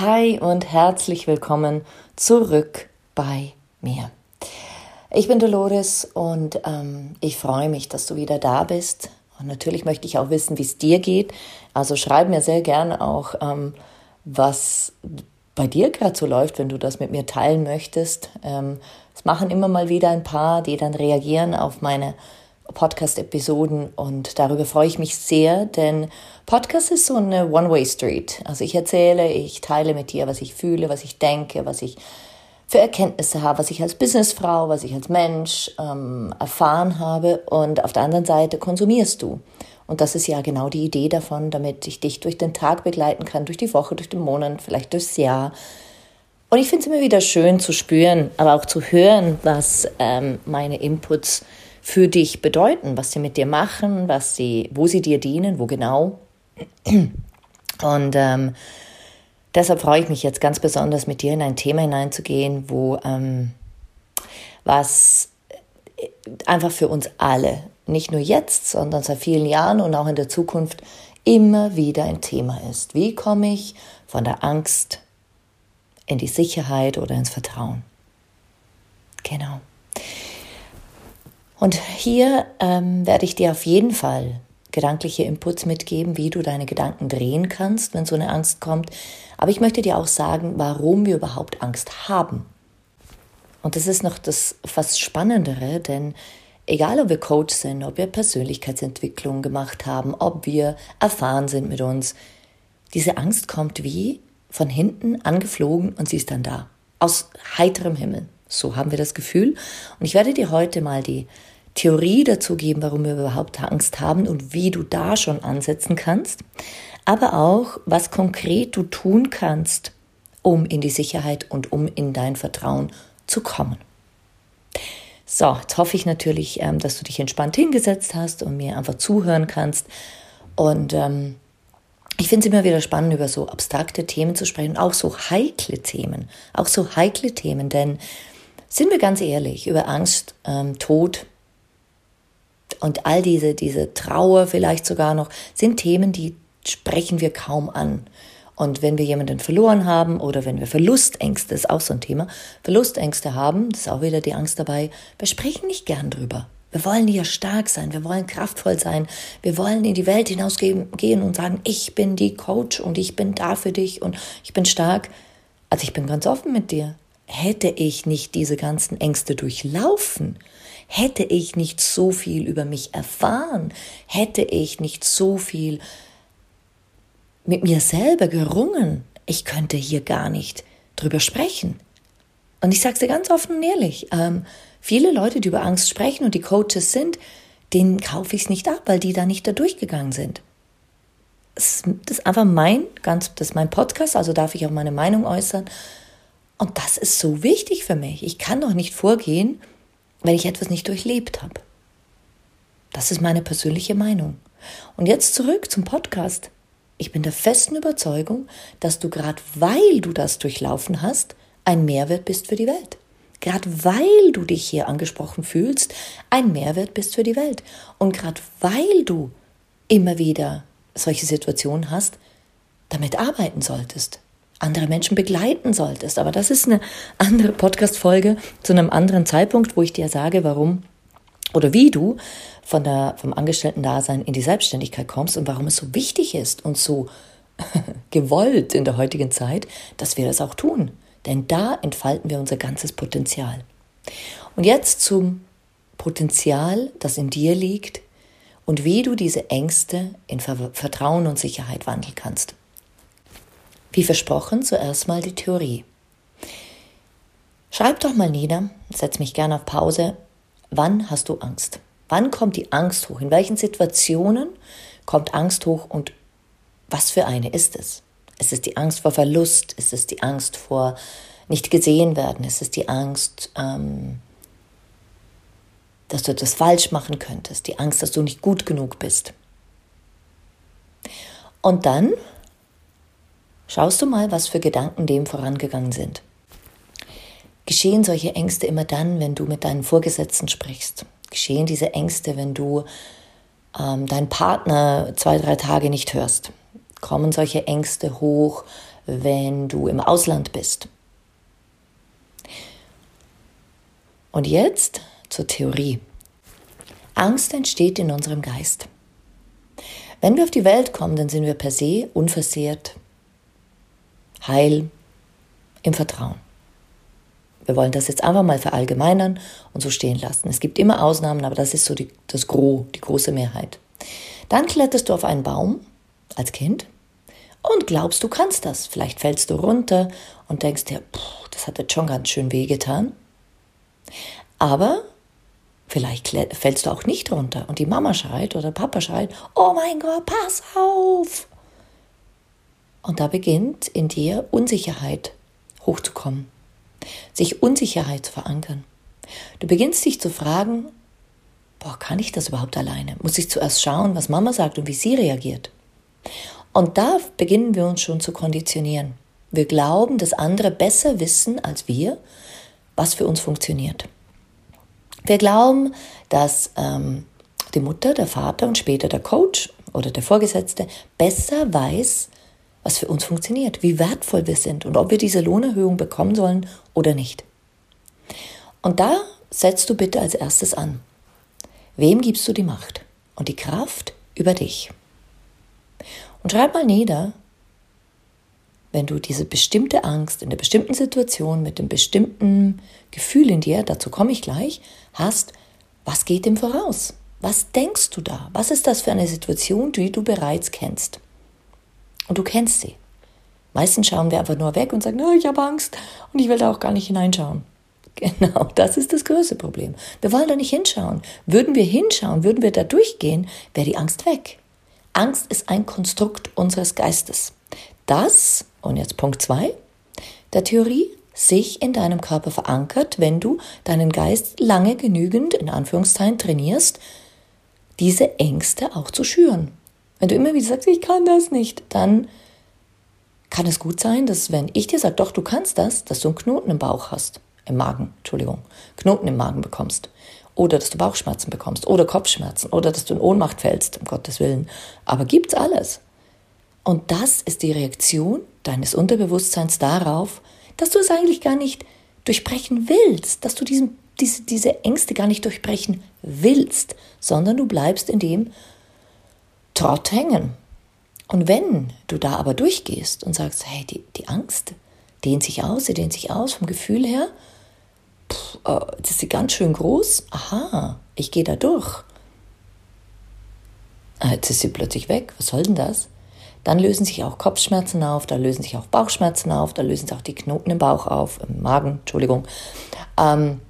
Hi und herzlich willkommen zurück bei mir. Ich bin Dolores und ähm, ich freue mich, dass du wieder da bist. Und natürlich möchte ich auch wissen, wie es dir geht. Also schreib mir sehr gerne auch, ähm, was bei dir gerade so läuft, wenn du das mit mir teilen möchtest. Ähm, es machen immer mal wieder ein paar, die dann reagieren auf meine Podcast-Episoden und darüber freue ich mich sehr, denn Podcast ist so eine One-Way-Street. Also ich erzähle, ich teile mit dir, was ich fühle, was ich denke, was ich für Erkenntnisse habe, was ich als Businessfrau, was ich als Mensch ähm, erfahren habe und auf der anderen Seite konsumierst du. Und das ist ja genau die Idee davon, damit ich dich durch den Tag begleiten kann, durch die Woche, durch den Monat, vielleicht durchs Jahr. Und ich finde es immer wieder schön zu spüren, aber auch zu hören, was ähm, meine Inputs für dich bedeuten, was sie mit dir machen, was sie, wo sie dir dienen, wo genau. Und ähm, deshalb freue ich mich jetzt ganz besonders, mit dir in ein Thema hineinzugehen, wo ähm, was einfach für uns alle nicht nur jetzt, sondern seit vielen Jahren und auch in der Zukunft immer wieder ein Thema ist. Wie komme ich von der Angst in die Sicherheit oder ins Vertrauen? Genau. Und hier ähm, werde ich dir auf jeden Fall gedankliche Inputs mitgeben, wie du deine Gedanken drehen kannst, wenn so eine Angst kommt. Aber ich möchte dir auch sagen, warum wir überhaupt Angst haben. Und das ist noch das fast Spannendere, denn Egal, ob wir Coach sind, ob wir Persönlichkeitsentwicklung gemacht haben, ob wir erfahren sind mit uns, diese Angst kommt wie von hinten angeflogen und sie ist dann da. Aus heiterem Himmel. So haben wir das Gefühl. Und ich werde dir heute mal die Theorie dazu geben, warum wir überhaupt Angst haben und wie du da schon ansetzen kannst. Aber auch, was konkret du tun kannst, um in die Sicherheit und um in dein Vertrauen zu kommen. So, jetzt hoffe ich natürlich, ähm, dass du dich entspannt hingesetzt hast und mir einfach zuhören kannst. Und ähm, ich finde es immer wieder spannend, über so abstrakte Themen zu sprechen, auch so heikle Themen, auch so heikle Themen, denn sind wir ganz ehrlich, über Angst, ähm, Tod und all diese, diese Trauer vielleicht sogar noch, sind Themen, die sprechen wir kaum an. Und wenn wir jemanden verloren haben oder wenn wir Verlustängste, ist auch so ein Thema, Verlustängste haben, das ist auch wieder die Angst dabei, wir sprechen nicht gern drüber. Wir wollen ja stark sein, wir wollen kraftvoll sein, wir wollen in die Welt hinausgehen und sagen, ich bin die Coach und ich bin da für dich und ich bin stark. Also ich bin ganz offen mit dir. Hätte ich nicht diese ganzen Ängste durchlaufen, hätte ich nicht so viel über mich erfahren, hätte ich nicht so viel mit mir selber gerungen, ich könnte hier gar nicht drüber sprechen. Und ich sage es dir ganz offen und ehrlich, ähm, viele Leute, die über Angst sprechen und die Coaches sind, denen kaufe ich es nicht ab, weil die da nicht da durchgegangen sind. Das, ist einfach mein, ganz, das ist mein Podcast, also darf ich auch meine Meinung äußern. Und das ist so wichtig für mich. Ich kann doch nicht vorgehen, wenn ich etwas nicht durchlebt habe. Das ist meine persönliche Meinung. Und jetzt zurück zum Podcast. Ich bin der festen Überzeugung, dass du gerade weil du das durchlaufen hast, ein Mehrwert bist für die Welt. Gerade weil du dich hier angesprochen fühlst, ein Mehrwert bist für die Welt. Und gerade weil du immer wieder solche Situationen hast, damit arbeiten solltest, andere Menschen begleiten solltest. Aber das ist eine andere Podcast-Folge zu einem anderen Zeitpunkt, wo ich dir sage, warum oder wie du von der, vom Angestellten-Dasein in die Selbstständigkeit kommst und warum es so wichtig ist und so gewollt in der heutigen Zeit, dass wir das auch tun. Denn da entfalten wir unser ganzes Potenzial. Und jetzt zum Potenzial, das in dir liegt und wie du diese Ängste in Vertrauen und Sicherheit wandeln kannst. Wie versprochen, zuerst mal die Theorie. Schreib doch mal nieder, setz mich gerne auf Pause. Wann hast du Angst? Wann kommt die Angst hoch? In welchen Situationen kommt Angst hoch und was für eine ist es? Ist es die Angst vor Verlust? Ist es die Angst vor nicht gesehen werden? Ist es die Angst, ähm, dass du etwas falsch machen könntest? Die Angst, dass du nicht gut genug bist? Und dann schaust du mal, was für Gedanken dem vorangegangen sind. Geschehen solche Ängste immer dann, wenn du mit deinen Vorgesetzten sprichst? Geschehen diese Ängste, wenn du ähm, deinen Partner zwei, drei Tage nicht hörst? Kommen solche Ängste hoch, wenn du im Ausland bist? Und jetzt zur Theorie. Angst entsteht in unserem Geist. Wenn wir auf die Welt kommen, dann sind wir per se unversehrt, heil, im Vertrauen. Wir wollen das jetzt einfach mal verallgemeinern und so stehen lassen. Es gibt immer Ausnahmen, aber das ist so die, das Gros, die große Mehrheit. Dann kletterst du auf einen Baum als Kind und glaubst, du kannst das. Vielleicht fällst du runter und denkst dir, das hat jetzt schon ganz schön wehgetan. Aber vielleicht fällst du auch nicht runter und die Mama schreit oder Papa schreit, oh mein Gott, pass auf! Und da beginnt in dir Unsicherheit hochzukommen sich Unsicherheit zu verankern. Du beginnst dich zu fragen, boah, kann ich das überhaupt alleine? Muss ich zuerst schauen, was Mama sagt und wie sie reagiert? Und da beginnen wir uns schon zu konditionieren. Wir glauben, dass andere besser wissen als wir, was für uns funktioniert. Wir glauben, dass ähm, die Mutter, der Vater und später der Coach oder der Vorgesetzte besser weiß, was für uns funktioniert, wie wertvoll wir sind und ob wir diese Lohnerhöhung bekommen sollen oder nicht. Und da setzt du bitte als erstes an. Wem gibst du die Macht und die Kraft über dich? Und schreib mal nieder, wenn du diese bestimmte Angst in der bestimmten Situation mit dem bestimmten Gefühl in dir, dazu komme ich gleich, hast, was geht dem voraus? Was denkst du da? Was ist das für eine Situation, die du bereits kennst? Und du kennst sie. Meistens schauen wir einfach nur weg und sagen, oh, ich habe Angst und ich will da auch gar nicht hineinschauen. Genau, das ist das größte Problem. Wir wollen da nicht hinschauen. Würden wir hinschauen, würden wir da durchgehen, wäre die Angst weg. Angst ist ein Konstrukt unseres Geistes. Das, und jetzt Punkt zwei der Theorie, sich in deinem Körper verankert, wenn du deinen Geist lange genügend, in Anführungszeichen, trainierst, diese Ängste auch zu schüren. Wenn du immer wieder sagst, ich kann das nicht, dann kann es gut sein, dass wenn ich dir sage, doch, du kannst das, dass du einen Knoten im Bauch hast, im Magen, Entschuldigung, Knoten im Magen bekommst. Oder dass du Bauchschmerzen bekommst oder Kopfschmerzen oder dass du in Ohnmacht fällst, um Gottes Willen. Aber gibt's alles. Und das ist die Reaktion deines Unterbewusstseins darauf, dass du es eigentlich gar nicht durchbrechen willst, dass du diesen, diese, diese Ängste gar nicht durchbrechen willst, sondern du bleibst in dem, Trott hängen. Und wenn du da aber durchgehst und sagst, hey, die, die Angst dehnt sich aus, sie dehnt sich aus vom Gefühl her, pff, äh, das ist sie ganz schön groß, aha, ich gehe da durch. Ah, jetzt ist sie plötzlich weg, was soll denn das? Dann lösen sich auch Kopfschmerzen auf, da lösen sich auch Bauchschmerzen auf, da lösen sich auch die Knoten im Bauch auf, im Magen, Entschuldigung. Ähm,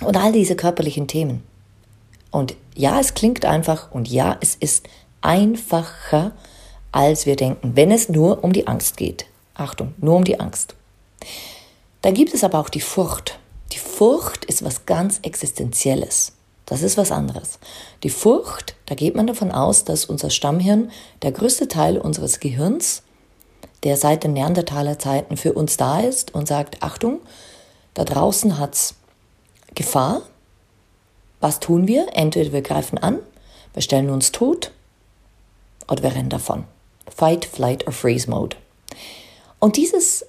und all diese körperlichen Themen. Und ja, es klingt einfach und ja, es ist einfacher, als wir denken, wenn es nur um die Angst geht. Achtung, nur um die Angst. Da gibt es aber auch die Furcht. Die Furcht ist was ganz Existenzielles. Das ist was anderes. Die Furcht, da geht man davon aus, dass unser Stammhirn, der größte Teil unseres Gehirns, der seit den Neandertaler Zeiten für uns da ist und sagt, Achtung, da draußen hat's Gefahr. Was tun wir? Entweder wir greifen an, wir stellen uns tot oder rennen davon. Fight, Flight or Freeze Mode. Und dieses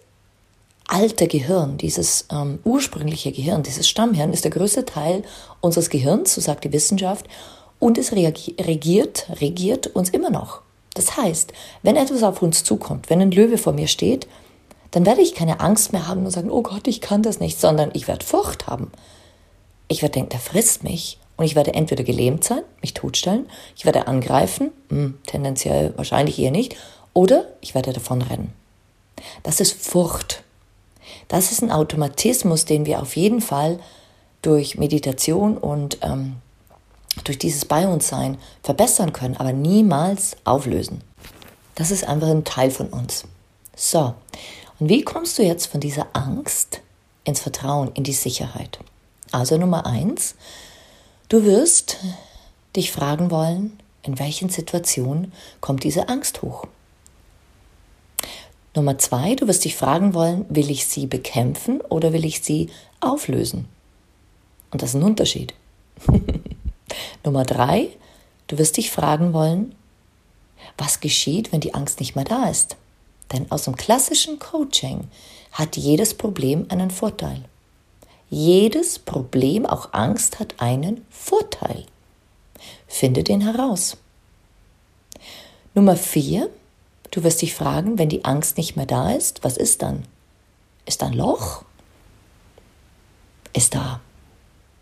alte Gehirn, dieses ähm, ursprüngliche Gehirn, dieses Stammhirn ist der größte Teil unseres Gehirns, so sagt die Wissenschaft, und es regiert, regiert uns immer noch. Das heißt, wenn etwas auf uns zukommt, wenn ein Löwe vor mir steht, dann werde ich keine Angst mehr haben und sagen, oh Gott, ich kann das nicht, sondern ich werde Furcht haben. Ich werde denken, der frisst mich und ich werde entweder gelähmt sein, mich totstellen, ich werde angreifen, hm, tendenziell wahrscheinlich eher nicht, oder ich werde davon rennen. Das ist Furcht. Das ist ein Automatismus, den wir auf jeden Fall durch Meditation und ähm, durch dieses Bei uns Sein verbessern können, aber niemals auflösen. Das ist einfach ein Teil von uns. So, und wie kommst du jetzt von dieser Angst ins Vertrauen, in die Sicherheit? Also Nummer eins, du wirst dich fragen wollen, in welchen Situationen kommt diese Angst hoch? Nummer zwei, du wirst dich fragen wollen, will ich sie bekämpfen oder will ich sie auflösen? Und das ist ein Unterschied. Nummer drei, du wirst dich fragen wollen, was geschieht, wenn die Angst nicht mehr da ist? Denn aus dem klassischen Coaching hat jedes Problem einen Vorteil. Jedes Problem, auch Angst, hat einen Vorteil. Finde den heraus. Nummer vier, du wirst dich fragen, wenn die Angst nicht mehr da ist, was ist dann? Ist da ein Loch? Ist da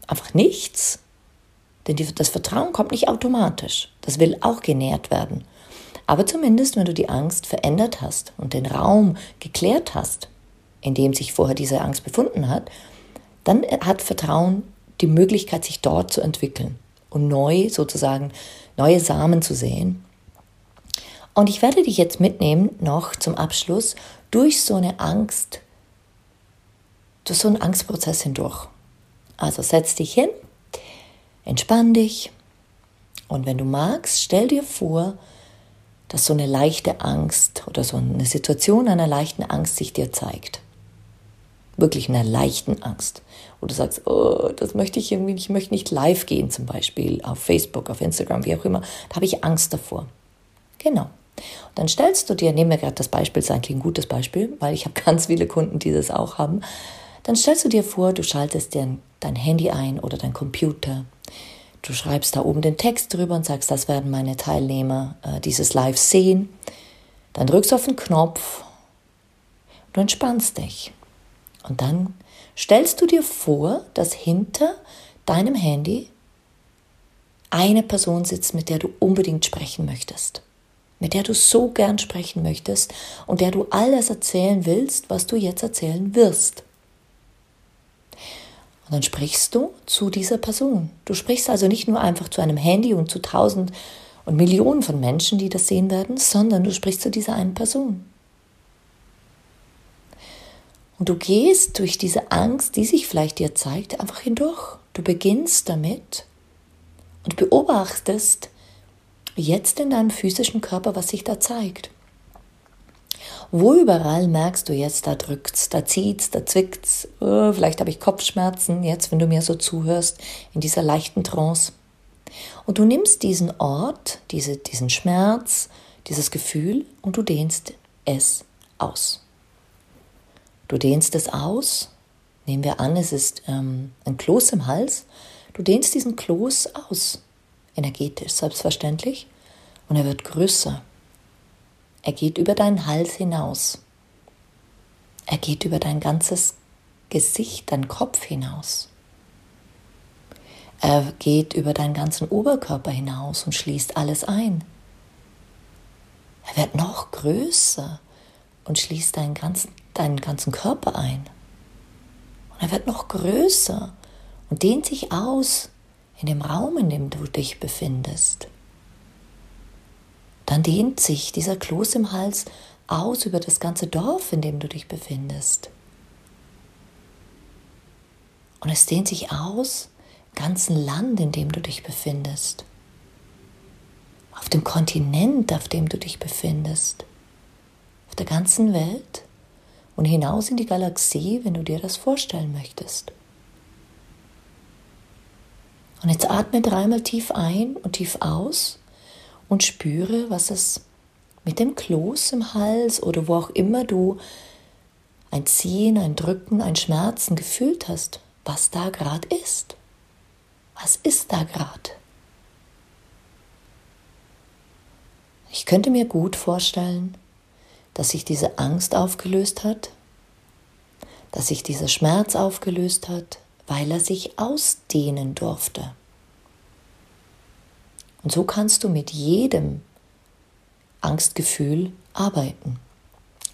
einfach nichts? Denn die, das Vertrauen kommt nicht automatisch. Das will auch genährt werden. Aber zumindest, wenn du die Angst verändert hast und den Raum geklärt hast, in dem sich vorher diese Angst befunden hat, dann hat Vertrauen die Möglichkeit, sich dort zu entwickeln und neu sozusagen neue Samen zu sehen. Und ich werde dich jetzt mitnehmen, noch zum Abschluss, durch so eine Angst, durch so einen Angstprozess hindurch. Also setz dich hin, Entspann dich und wenn du magst, stell dir vor, dass so eine leichte Angst oder so eine Situation einer leichten Angst sich dir zeigt. Wirklich einer leichten Angst. Wo du sagst, oh, das möchte ich irgendwie ich möchte nicht live gehen zum Beispiel, auf Facebook, auf Instagram, wie auch immer. Da habe ich Angst davor. Genau. Und dann stellst du dir, nehmen wir gerade das Beispiel, ist eigentlich ein gutes Beispiel, weil ich habe ganz viele Kunden, die das auch haben. Dann stellst du dir vor, du schaltest dir dein Handy ein oder dein Computer Du schreibst da oben den Text drüber und sagst, das werden meine Teilnehmer äh, dieses Live sehen. Dann drückst du auf den Knopf, du entspannst dich. Und dann stellst du dir vor, dass hinter deinem Handy eine Person sitzt, mit der du unbedingt sprechen möchtest. Mit der du so gern sprechen möchtest und der du alles erzählen willst, was du jetzt erzählen wirst. Und dann sprichst du zu dieser Person. Du sprichst also nicht nur einfach zu einem Handy und zu tausend und Millionen von Menschen, die das sehen werden, sondern du sprichst zu dieser einen Person. Und du gehst durch diese Angst, die sich vielleicht dir zeigt, einfach hindurch. Du beginnst damit und beobachtest jetzt in deinem physischen Körper, was sich da zeigt. Wo überall merkst du jetzt, da drückt's, da zieht's, da zwickt's, oh, vielleicht habe ich Kopfschmerzen, jetzt, wenn du mir so zuhörst, in dieser leichten Trance. Und du nimmst diesen Ort, diese, diesen Schmerz, dieses Gefühl und du dehnst es aus. Du dehnst es aus, nehmen wir an, es ist ähm, ein Kloß im Hals, du dehnst diesen Kloß aus, energetisch, selbstverständlich, und er wird größer. Er geht über deinen Hals hinaus. Er geht über dein ganzes Gesicht, dein Kopf hinaus. Er geht über deinen ganzen Oberkörper hinaus und schließt alles ein. Er wird noch größer und schließt deinen ganzen, deinen ganzen Körper ein. Und er wird noch größer und dehnt sich aus in dem Raum, in dem du dich befindest. Dann dehnt sich dieser Kloß im Hals aus über das ganze Dorf, in dem du dich befindest. Und es dehnt sich aus im ganzen Land, in dem du dich befindest. Auf dem Kontinent, auf dem du dich befindest. Auf der ganzen Welt und hinaus in die Galaxie, wenn du dir das vorstellen möchtest. Und jetzt atme dreimal tief ein und tief aus und spüre, was es mit dem Kloß im Hals oder wo auch immer du ein Ziehen, ein Drücken, ein Schmerzen gefühlt hast, was da gerade ist. Was ist da gerade? Ich könnte mir gut vorstellen, dass sich diese Angst aufgelöst hat, dass sich dieser Schmerz aufgelöst hat, weil er sich ausdehnen durfte. Und so kannst du mit jedem Angstgefühl arbeiten.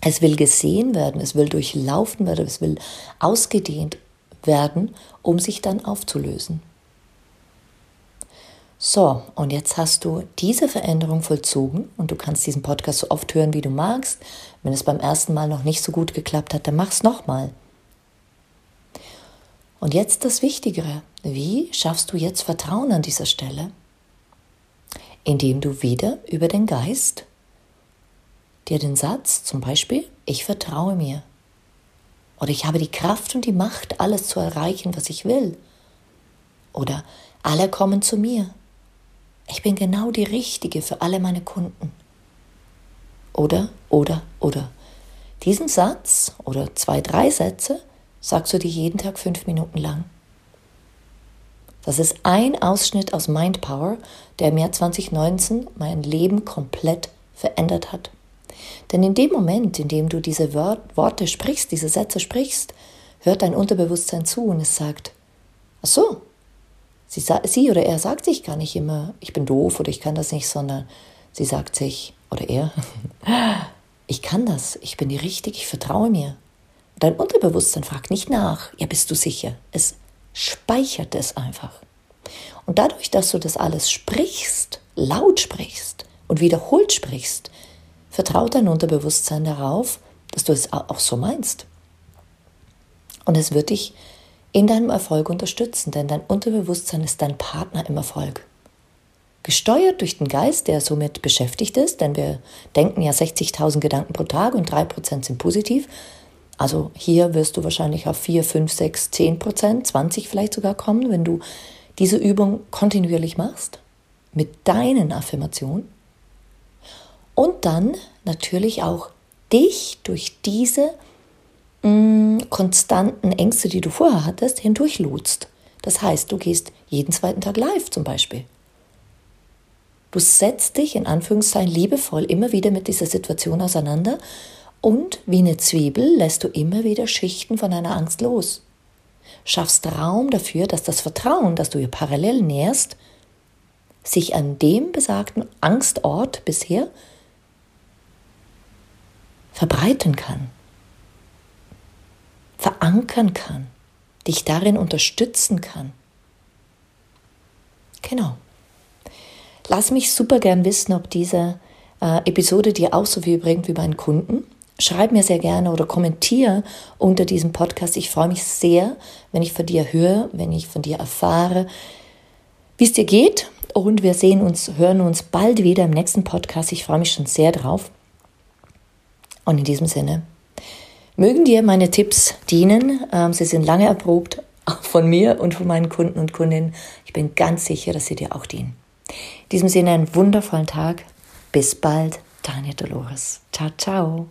Es will gesehen werden, es will durchlaufen werden, es will ausgedehnt werden, um sich dann aufzulösen. So, und jetzt hast du diese Veränderung vollzogen und du kannst diesen Podcast so oft hören, wie du magst. Wenn es beim ersten Mal noch nicht so gut geklappt hat, dann mach's nochmal. Und jetzt das Wichtigere. Wie schaffst du jetzt Vertrauen an dieser Stelle? Indem du wieder über den Geist dir den Satz, zum Beispiel, ich vertraue mir. Oder ich habe die Kraft und die Macht, alles zu erreichen, was ich will. Oder alle kommen zu mir. Ich bin genau die Richtige für alle meine Kunden. Oder, oder, oder. Diesen Satz oder zwei, drei Sätze sagst du dir jeden Tag fünf Minuten lang. Das ist ein Ausschnitt aus Mind Power, der im Jahr 2019 mein Leben komplett verändert hat. Denn in dem Moment, in dem du diese Worte sprichst, diese Sätze sprichst, hört dein Unterbewusstsein zu und es sagt, ach so, sie, sie oder er sagt sich gar nicht immer, ich bin doof oder ich kann das nicht, sondern sie sagt sich, oder er, ich kann das, ich bin die Richtige, ich vertraue mir. Dein Unterbewusstsein fragt nicht nach, ja, bist du sicher? Es speichert es einfach. Und dadurch, dass du das alles sprichst, laut sprichst und wiederholt sprichst, vertraut dein Unterbewusstsein darauf, dass du es auch so meinst. Und es wird dich in deinem Erfolg unterstützen, denn dein Unterbewusstsein ist dein Partner im Erfolg. Gesteuert durch den Geist, der somit beschäftigt ist, denn wir denken ja 60.000 Gedanken pro Tag und 3% sind positiv. Also hier wirst du wahrscheinlich auf 4, 5, 6, 10 Prozent, 20 vielleicht sogar kommen, wenn du diese Übung kontinuierlich machst mit deinen Affirmationen und dann natürlich auch dich durch diese mh, mm, konstanten Ängste, die du vorher hattest, hindurch lotst. Das heißt, du gehst jeden zweiten Tag live zum Beispiel. Du setzt dich in Anführungszeichen liebevoll immer wieder mit dieser Situation auseinander und wie eine Zwiebel lässt du immer wieder Schichten von deiner Angst los. Schaffst Raum dafür, dass das Vertrauen, das du ihr parallel nährst, sich an dem besagten Angstort bisher verbreiten kann, verankern kann, dich darin unterstützen kann. Genau. Lass mich super gern wissen, ob diese äh, Episode dir auch so viel bringt wie meinen Kunden. Schreib mir sehr gerne oder kommentiere unter diesem Podcast. Ich freue mich sehr, wenn ich von dir höre, wenn ich von dir erfahre, wie es dir geht. Und wir sehen uns, hören uns bald wieder im nächsten Podcast. Ich freue mich schon sehr drauf. Und in diesem Sinne, mögen dir meine Tipps dienen. Ähm, sie sind lange erprobt von mir und von meinen Kunden und Kundinnen. Ich bin ganz sicher, dass sie dir auch dienen. In diesem Sinne einen wundervollen Tag. Bis bald, Daniel Dolores. Ciao, ciao.